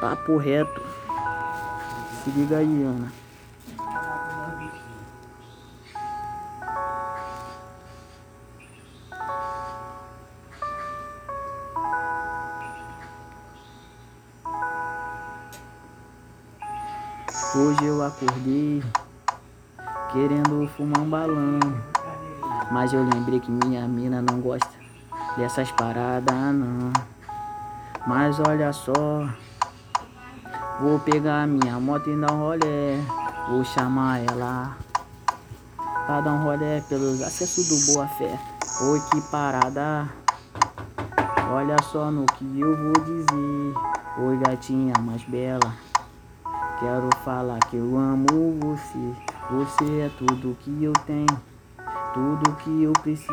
Papo reto. Se liga aí, Ana. Hoje eu acordei querendo fumar um balão. Mas eu lembrei que minha mina não gosta dessas paradas, não. Mas olha só, vou pegar minha moto e dar um rolé. Vou chamar ela pra dar um rolé pelos acessos do Boa Fé. Oi, que parada. Olha só no que eu vou dizer. Oi, gatinha mais bela. Quero falar que eu amo você. Você é tudo que eu tenho, tudo que eu preciso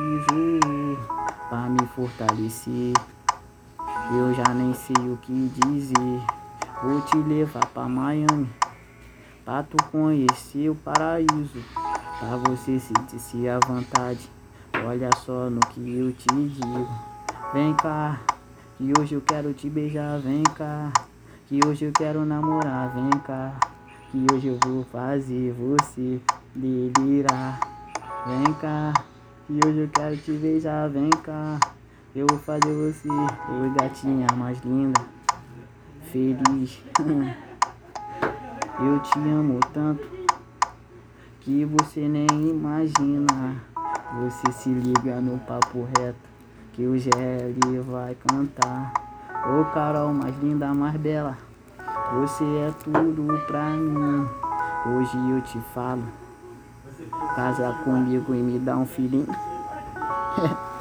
para me fortalecer. Eu já nem sei o que dizer. Vou te levar pra Miami, pra tu conhecer o paraíso, pra você sentir-se à vontade. Olha só no que eu te digo. Vem cá, que hoje eu quero te beijar. Vem cá, que hoje eu quero namorar. Vem cá, que hoje eu vou fazer você delirar. Vem cá, que hoje eu quero te beijar. Vem cá, eu vou fazer você, oi gatinha mais linda, feliz. eu te amo tanto que você nem imagina. Você se liga no papo reto que o GL vai cantar. Ô Carol, mais linda, mais bela, você é tudo pra mim. Hoje eu te falo, casa comigo e me dá um filhinho.